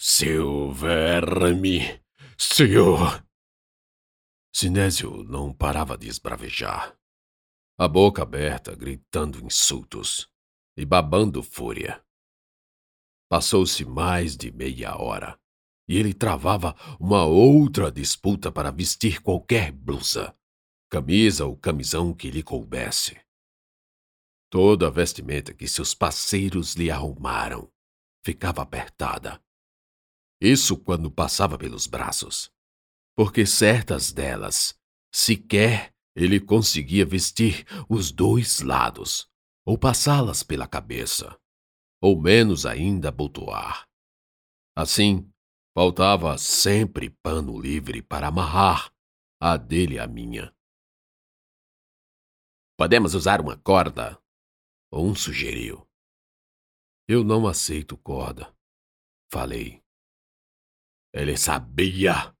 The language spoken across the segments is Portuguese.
Seu verme! Senhor! Sinésio não parava de esbravejar. A boca aberta, gritando insultos e babando fúria. Passou-se mais de meia hora e ele travava uma outra disputa para vestir qualquer blusa, camisa ou camisão que lhe coubesse. Toda a vestimenta que seus parceiros lhe arrumaram ficava apertada. Isso quando passava pelos braços, porque certas delas sequer ele conseguia vestir os dois lados, ou passá-las pela cabeça, ou menos ainda abotoar. Assim, faltava sempre pano livre para amarrar a dele a minha. Podemos usar uma corda, um sugeriu. Eu não aceito corda, falei. Ele sabia.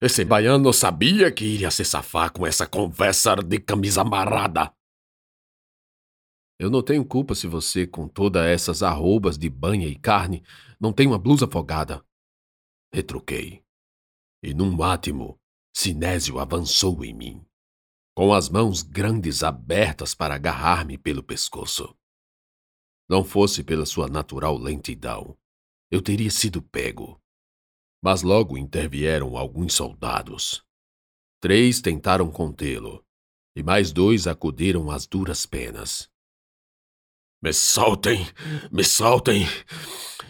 Esse baiano sabia que iria se safar com essa conversa de camisa amarrada. Eu não tenho culpa se você, com todas essas arrobas de banha e carne, não tem uma blusa afogada. Retruquei. E num átimo, Sinésio avançou em mim com as mãos grandes abertas para agarrar-me pelo pescoço. Não fosse pela sua natural lentidão, eu teria sido pego. Mas logo intervieram alguns soldados. Três tentaram contê-lo, e mais dois acudiram às duras penas. Me soltem! Me soltem!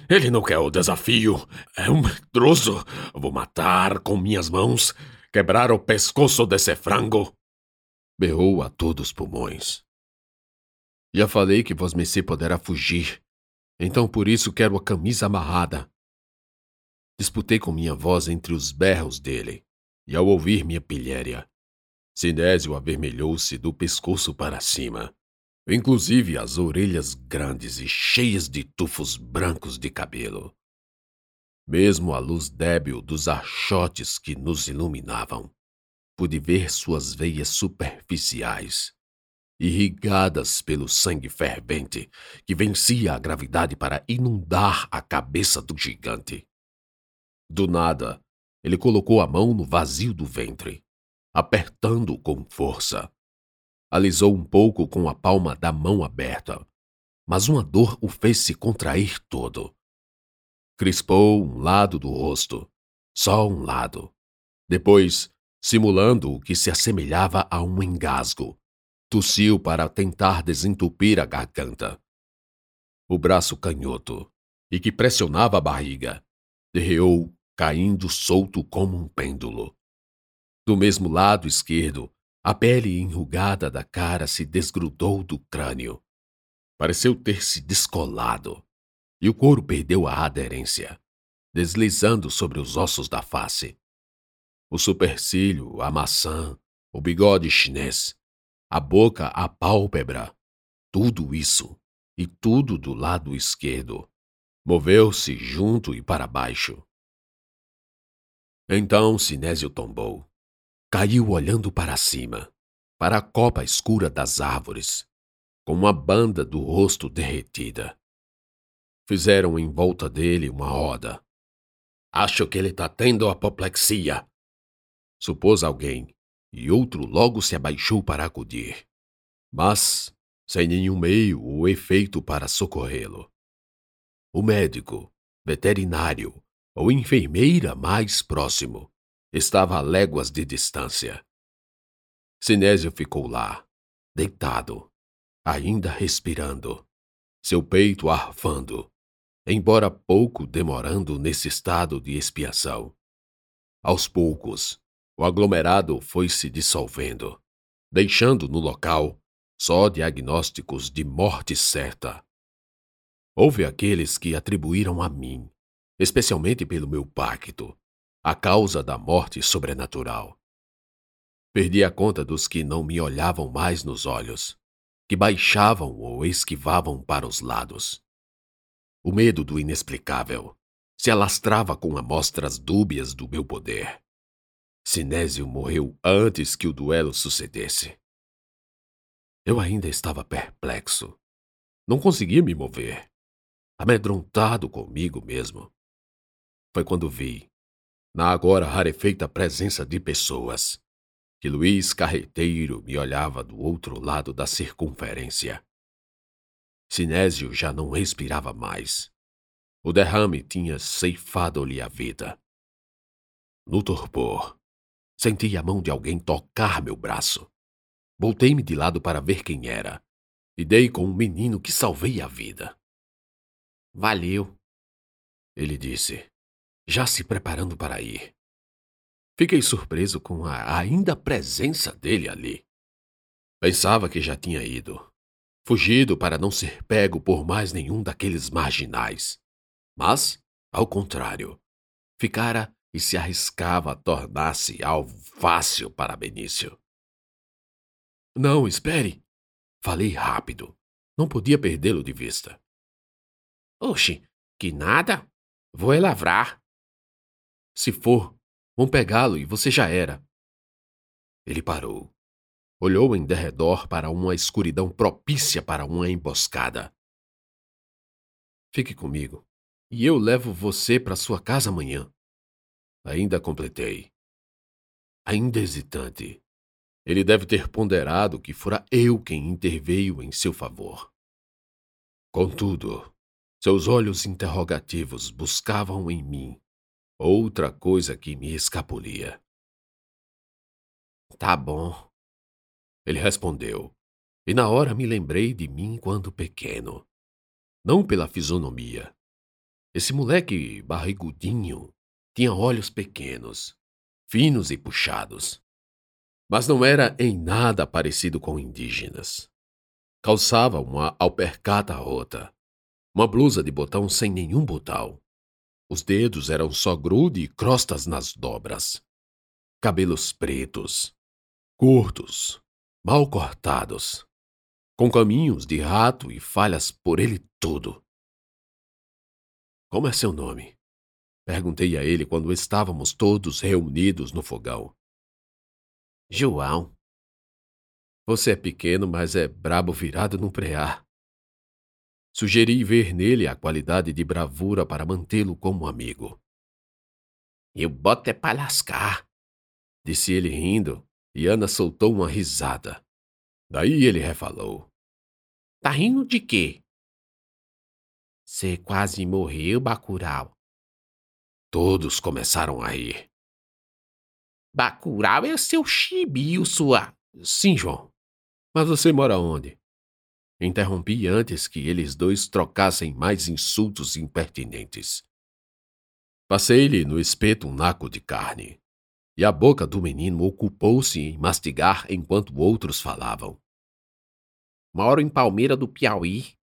Ele não quer o desafio! É um medroso! Vou matar com minhas mãos, quebrar o pescoço desse frango! berrou a todos os pulmões. Já falei que vosmecê poderá fugir, então por isso quero a camisa amarrada. Disputei com minha voz entre os berros dele, e ao ouvir minha pilhéria, Sinésio avermelhou-se do pescoço para cima, inclusive as orelhas grandes e cheias de tufos brancos de cabelo. Mesmo a luz débil dos achotes que nos iluminavam, pude ver suas veias superficiais, irrigadas pelo sangue fervente que vencia a gravidade para inundar a cabeça do gigante. Do nada, ele colocou a mão no vazio do ventre, apertando com força. Alisou um pouco com a palma da mão aberta, mas uma dor o fez se contrair todo. Crispou um lado do rosto, só um lado. Depois, simulando o que se assemelhava a um engasgo. Tossiu para tentar desentupir a garganta. O braço canhoto, e que pressionava a barriga, derreou, caindo solto como um pêndulo. Do mesmo lado esquerdo, a pele enrugada da cara se desgrudou do crânio. Pareceu ter se descolado, e o couro perdeu a aderência, deslizando sobre os ossos da face o supercílio, a maçã, o bigode chinês, a boca, a pálpebra, tudo isso, e tudo do lado esquerdo, moveu-se junto e para baixo. Então Sinésio tombou. Caiu olhando para cima, para a copa escura das árvores, com uma banda do rosto derretida. Fizeram em volta dele uma roda. Acho que ele está tendo apoplexia, supôs alguém, e outro logo se abaixou para acudir. Mas, sem nenhum meio ou efeito para socorrê-lo. O médico, veterinário ou enfermeira mais próximo estava a léguas de distância. Sinésio ficou lá, deitado, ainda respirando, seu peito arfando, embora pouco demorando nesse estado de expiação. Aos poucos, o aglomerado foi se dissolvendo, deixando no local só diagnósticos de morte certa. Houve aqueles que atribuíram a mim, especialmente pelo meu pacto, a causa da morte sobrenatural. Perdi a conta dos que não me olhavam mais nos olhos, que baixavam ou esquivavam para os lados. O medo do inexplicável se alastrava com amostras dúbias do meu poder. Sinésio morreu antes que o duelo sucedesse. Eu ainda estava perplexo. Não conseguia me mover. Amedrontado comigo mesmo. Foi quando vi, na agora rarefeita presença de pessoas, que Luiz Carreteiro me olhava do outro lado da circunferência. Sinésio já não respirava mais. O derrame tinha ceifado-lhe a vida. No torpor, senti a mão de alguém tocar meu braço. Voltei-me de lado para ver quem era e dei com um menino que salvei a vida. Valeu, ele disse, já se preparando para ir. Fiquei surpreso com a ainda presença dele ali. Pensava que já tinha ido, fugido para não ser pego por mais nenhum daqueles marginais. Mas, ao contrário, ficara e se arriscava a tornar-se alvo fácil para Benício. Não, espere! Falei rápido. Não podia perdê-lo de vista. Oxe, que nada! Vou é lavrar. Se for, Vão pegá-lo e você já era. Ele parou. Olhou em derredor para uma escuridão propícia para uma emboscada. Fique comigo, e eu levo você para sua casa amanhã. Ainda completei. Ainda hesitante. Ele deve ter ponderado que fora eu quem interveio em seu favor. Contudo, seus olhos interrogativos buscavam em mim outra coisa que me escapulia. Tá bom. Ele respondeu, e na hora me lembrei de mim quando pequeno. Não pela fisionomia. Esse moleque barrigudinho tinha olhos pequenos, finos e puxados. Mas não era em nada parecido com indígenas. Calçava uma alpercata rota, uma blusa de botão sem nenhum botão, os dedos eram só grude e crostas nas dobras. Cabelos pretos, curtos, mal cortados, com caminhos de rato e falhas por ele tudo. Como é seu nome? Perguntei a ele quando estávamos todos reunidos no fogão. João. Você é pequeno, mas é brabo virado no preá. Sugeri ver nele a qualidade de bravura para mantê-lo como amigo. Eu boto é para lascar, disse ele rindo, e Ana soltou uma risada. Daí ele refalou. Tá rindo de quê? Você quase morreu, Bacurau. Todos começaram a rir. Bacurau é seu chibio, sua. Sim, João. Mas você mora onde? Interrompi antes que eles dois trocassem mais insultos impertinentes. Passei-lhe no espeto um naco de carne, e a boca do menino ocupou-se em mastigar enquanto outros falavam. Moro em Palmeira do Piauí,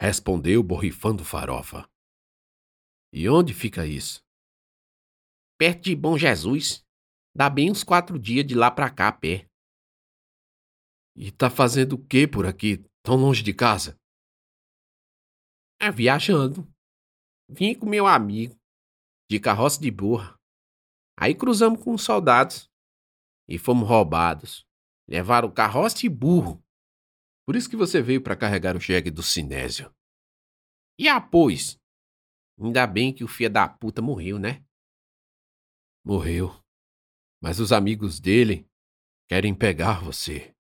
respondeu borrifando farofa. E onde fica isso? Perto de Bom Jesus. Dá bem uns quatro dias de lá pra cá, pé. E tá fazendo o que por aqui, Tão longe de casa? É, viajando. Vim com meu amigo, de carroça de burra. Aí cruzamos com os soldados e fomos roubados. Levaram carroça e burro. Por isso que você veio para carregar o jegue do Sinésio. E após? Ainda bem que o filho da puta morreu, né? Morreu. Mas os amigos dele querem pegar você.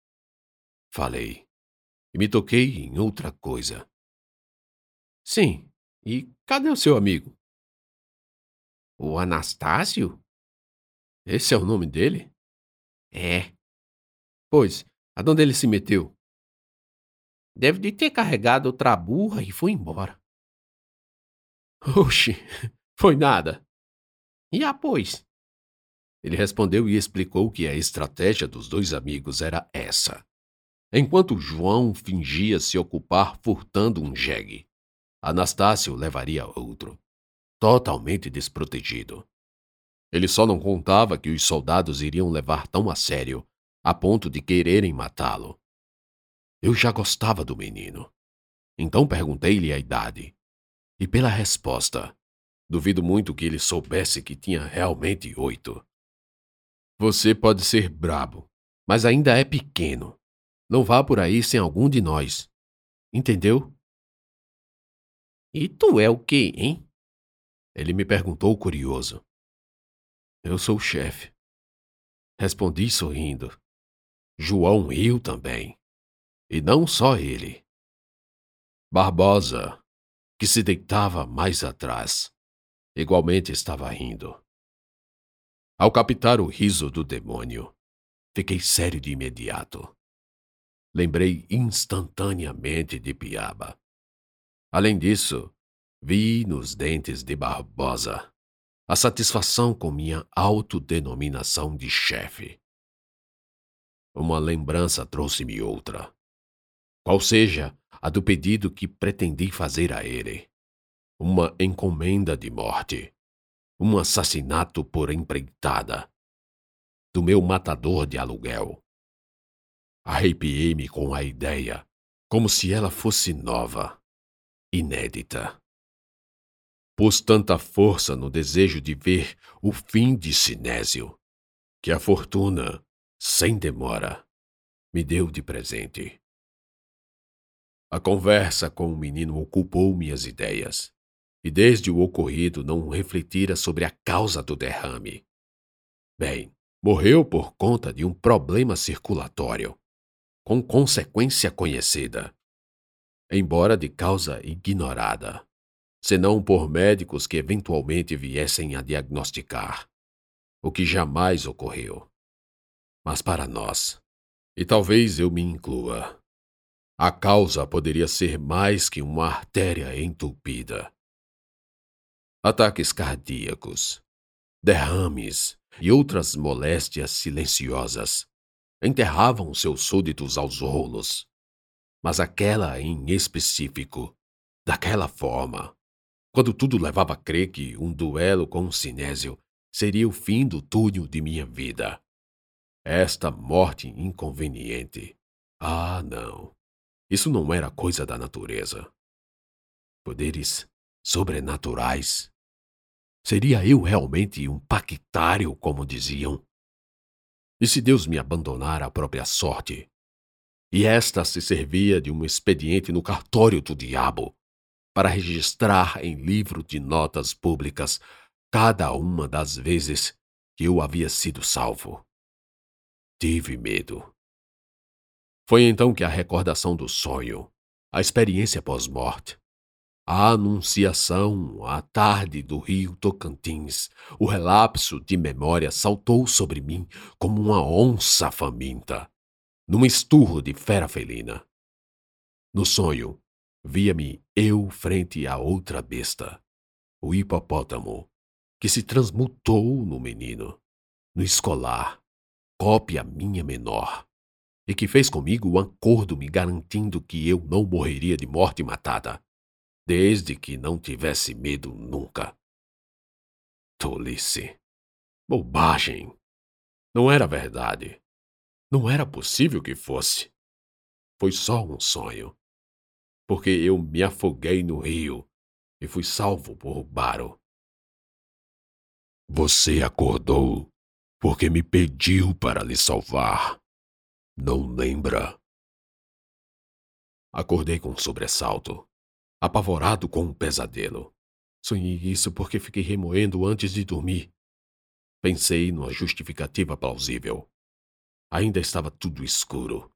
Falei e me toquei em outra coisa. Sim, e cadê o seu amigo? O Anastácio? Esse é o nome dele? É. Pois, aonde ele se meteu? Deve de ter carregado outra burra e foi embora. Oxe, foi nada. E após? Ele respondeu e explicou que a estratégia dos dois amigos era essa. Enquanto João fingia se ocupar furtando um jegue, Anastácio levaria outro, totalmente desprotegido. Ele só não contava que os soldados iriam levar tão a sério, a ponto de quererem matá-lo. Eu já gostava do menino. Então perguntei-lhe a idade. E pela resposta, duvido muito que ele soubesse que tinha realmente oito. Você pode ser brabo, mas ainda é pequeno, não vá por aí sem algum de nós. Entendeu? E tu é o quê, hein? Ele me perguntou curioso. Eu sou o chefe. Respondi sorrindo. João riu também. E não só ele. Barbosa, que se deitava mais atrás, igualmente estava rindo. Ao captar o riso do demônio, fiquei sério de imediato. Lembrei instantaneamente de Piaba. Além disso, vi nos dentes de Barbosa a satisfação com minha autodenominação de chefe. Uma lembrança trouxe-me outra. Qual seja a do pedido que pretendi fazer a ele. Uma encomenda de morte. Um assassinato por empreitada. Do meu matador de aluguel. Arrepiei-me com a ideia, como se ela fosse nova, inédita. Pus tanta força no desejo de ver o fim de Sinésio, que a fortuna, sem demora, me deu de presente. A conversa com o menino ocupou minhas ideias, e desde o ocorrido não refletira sobre a causa do derrame. Bem, morreu por conta de um problema circulatório, com consequência conhecida, embora de causa ignorada senão por médicos que eventualmente viessem a diagnosticar, o que jamais ocorreu. Mas para nós, e talvez eu me inclua, a causa poderia ser mais que uma artéria entupida. Ataques cardíacos, derrames e outras moléstias silenciosas enterravam seus súditos aos rolos, mas aquela em específico, daquela forma, quando tudo levava a crer que um duelo com o Sinésio seria o fim do túnel de minha vida. Esta morte inconveniente. Ah, não. Isso não era coisa da natureza. Poderes sobrenaturais. Seria eu realmente um pactário, como diziam? E se Deus me abandonar à própria sorte? E esta se servia de um expediente no cartório do diabo, para registrar em livro de notas públicas cada uma das vezes que eu havia sido salvo. Tive medo. Foi então que a recordação do sonho, a experiência pós-morte, a anunciação à tarde do rio Tocantins, o relapso de memória saltou sobre mim como uma onça faminta, num esturro de fera felina. No sonho, via-me eu frente a outra besta, o hipopótamo, que se transmutou no menino, no escolar, cópia minha menor, e que fez comigo um acordo me garantindo que eu não morreria de morte matada, desde que não tivesse medo nunca. Tolice. Bobagem. Não era verdade. Não era possível que fosse. Foi só um sonho porque eu me afoguei no rio e fui salvo por Baro. Você acordou porque me pediu para lhe salvar. Não lembra? Acordei com um sobressalto, apavorado com um pesadelo. Sonhei isso porque fiquei remoendo antes de dormir. Pensei numa justificativa plausível. Ainda estava tudo escuro.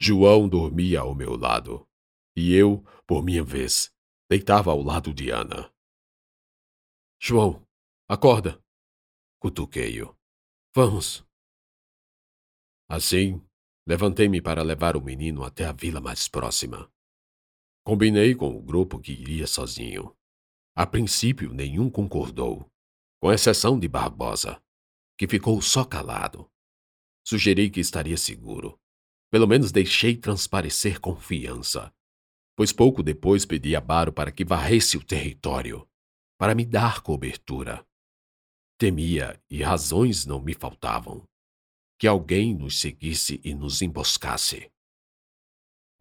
João dormia ao meu lado, e eu, por minha vez, deitava ao lado de Ana. João, acorda! Cutuquei-o. Vamos! Assim, levantei-me para levar o menino até a vila mais próxima. Combinei com o grupo que iria sozinho. A princípio, nenhum concordou, com exceção de Barbosa, que ficou só calado. Sugeri que estaria seguro. Pelo menos deixei transparecer confiança pois pouco depois pedi a Baro para que varresse o território, para me dar cobertura. Temia, e razões não me faltavam, que alguém nos seguisse e nos emboscasse.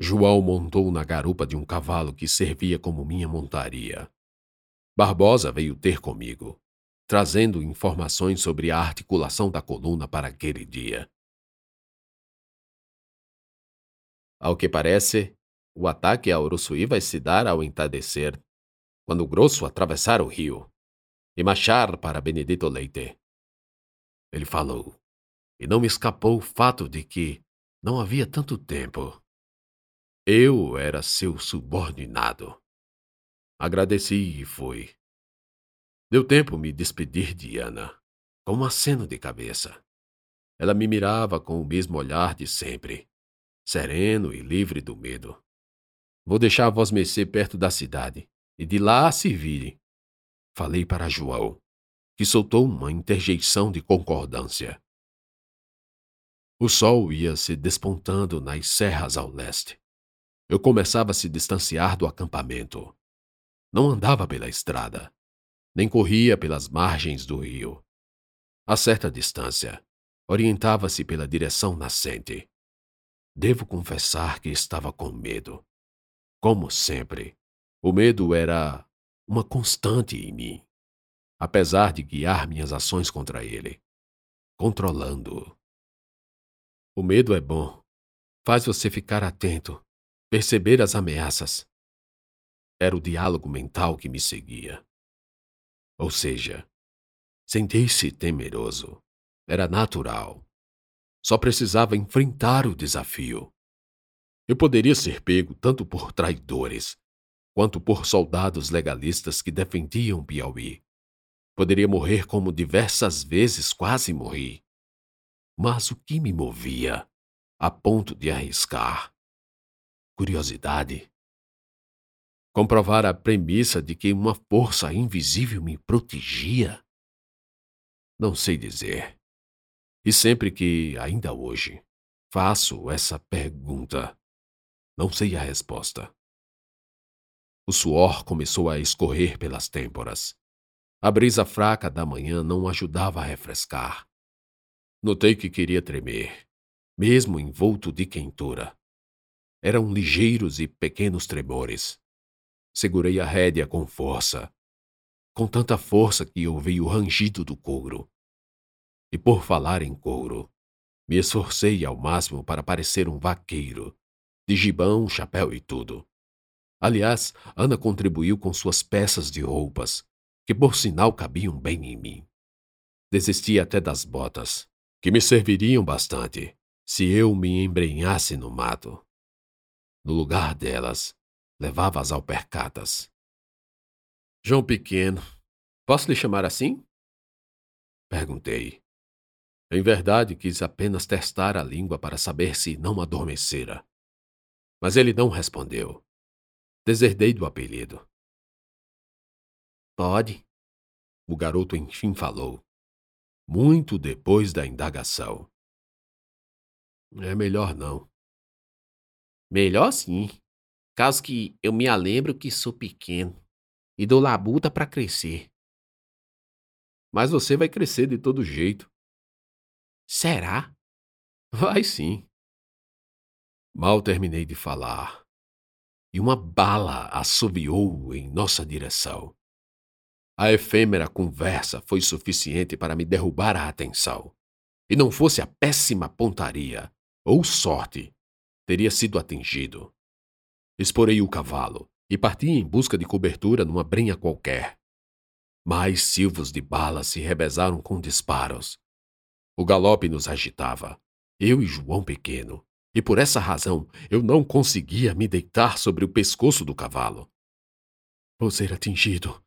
João montou na garupa de um cavalo que servia como minha montaria. Barbosa veio ter comigo, trazendo informações sobre a articulação da coluna para aquele dia. Ao que parece, o ataque a Uruçuí vai se dar ao entardecer, quando o grosso atravessar o rio. e marchar para Benedito Leite. Ele falou, e não me escapou o fato de que não havia tanto tempo. Eu era seu subordinado. Agradeci e fui. Deu tempo me despedir de Ana, com um aceno de cabeça. Ela me mirava com o mesmo olhar de sempre, sereno e livre do medo. Vou deixar vós mercê perto da cidade, e de lá se vire. Falei para João, que soltou uma interjeição de concordância. O sol ia se despontando nas serras ao leste. Eu começava a se distanciar do acampamento. Não andava pela estrada nem corria pelas margens do rio. A certa distância, orientava-se pela direção nascente. Devo confessar que estava com medo. Como sempre, o medo era uma constante em mim, apesar de guiar minhas ações contra ele, controlando-o. O medo é bom, faz você ficar atento, perceber as ameaças. Era o diálogo mental que me seguia. Ou seja, sentir-se temeroso era natural. Só precisava enfrentar o desafio. Eu poderia ser pego tanto por traidores quanto por soldados legalistas que defendiam Piauí. Poderia morrer como diversas vezes quase morri. Mas o que me movia a ponto de arriscar? Curiosidade comprovar a premissa de que uma força invisível me protegia? Não sei dizer. E sempre que, ainda hoje, faço essa pergunta, não sei a resposta. O suor começou a escorrer pelas têmporas. A brisa fraca da manhã não ajudava a refrescar. Notei que queria tremer, mesmo envolto de quentura. Eram ligeiros e pequenos tremores Segurei a rédea com força, com tanta força que ouvi o rangido do couro. E por falar em couro, me esforcei ao máximo para parecer um vaqueiro, de gibão, chapéu e tudo. Aliás, Ana contribuiu com suas peças de roupas, que por sinal cabiam bem em mim. Desisti até das botas, que me serviriam bastante se eu me embrenhasse no mato. No lugar delas, levava as alpercatas. João Pequeno, posso lhe chamar assim? Perguntei. Em verdade, quis apenas testar a língua para saber se não adormecera. Mas ele não respondeu. Deserdei do apelido. Pode, o garoto enfim falou, muito depois da indagação. É melhor não. Melhor sim, Caso que eu me lembro que sou pequeno e dou labuta para crescer. Mas você vai crescer de todo jeito. Será? Vai sim. Mal terminei de falar e uma bala assobiou em nossa direção. A efêmera conversa foi suficiente para me derrubar a atenção. E não fosse a péssima pontaria ou sorte, teria sido atingido. Esporei o cavalo e parti em busca de cobertura numa brenha qualquer. Mais silvos de bala se revezaram com disparos. O galope nos agitava, eu e João Pequeno, e por essa razão eu não conseguia me deitar sobre o pescoço do cavalo. Vou ser atingido,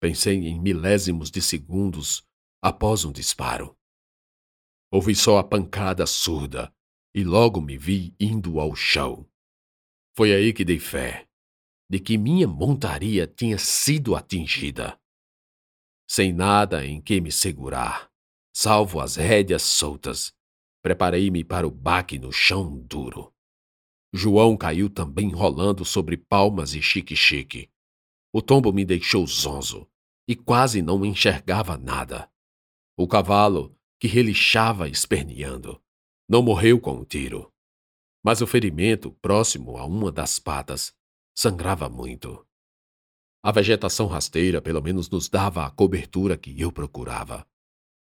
pensei em milésimos de segundos após um disparo. Ouvi só a pancada surda e logo me vi indo ao chão. Foi aí que dei fé de que minha montaria tinha sido atingida. Sem nada em que me segurar, salvo as rédeas soltas, preparei-me para o baque no chão duro. João caiu também rolando sobre palmas e chique-chique. O tombo me deixou zonzo e quase não enxergava nada. O cavalo, que relixava esperneando, não morreu com um tiro mas o ferimento, próximo a uma das patas, sangrava muito. A vegetação rasteira pelo menos nos dava a cobertura que eu procurava.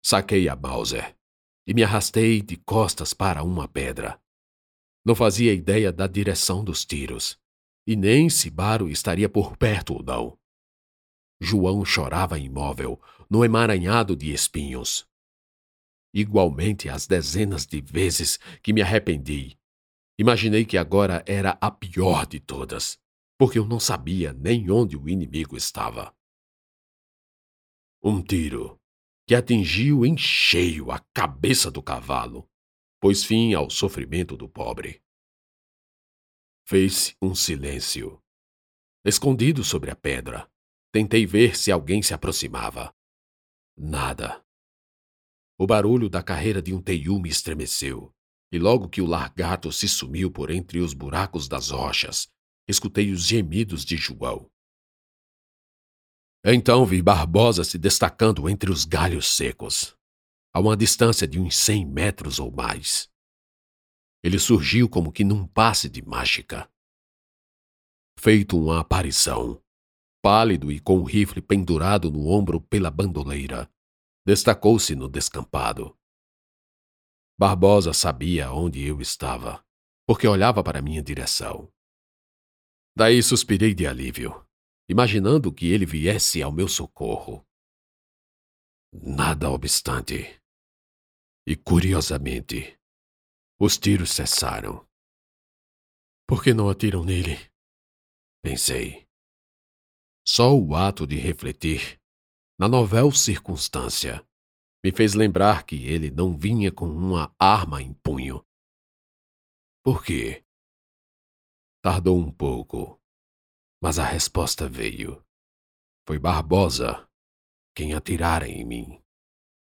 Saquei a Mauser e me arrastei de costas para uma pedra. Não fazia ideia da direção dos tiros, e nem se Baro estaria por perto ou não. João chorava imóvel, no emaranhado de espinhos. Igualmente as dezenas de vezes que me arrependi, imaginei que agora era a pior de todas, porque eu não sabia nem onde o inimigo estava. Um tiro que atingiu em cheio a cabeça do cavalo, pôs fim ao sofrimento do pobre. Fez-se um silêncio. Escondido sobre a pedra, tentei ver se alguém se aproximava. Nada. O barulho da carreira de um teiu me estremeceu, e logo que o largato se sumiu por entre os buracos das rochas, escutei os gemidos de João. Então vi Barbosa se destacando entre os galhos secos, a uma distância de uns cem metros ou mais. Ele surgiu como que num passe de mágica. Feito uma aparição, pálido e com o rifle pendurado no ombro pela bandoleira, destacou-se no descampado. Barbosa sabia onde eu estava, porque olhava para minha direção. Daí suspirei de alívio imaginando que ele viesse ao meu socorro. Nada obstante. E curiosamente, os tiros cessaram. Por que não atiram nele? Pensei. Só o ato de refletir, na novel circunstância, me fez lembrar que ele não vinha com uma arma em punho. Por quê? Tardou um pouco mas a resposta veio. Foi Barbosa quem atirara em mim.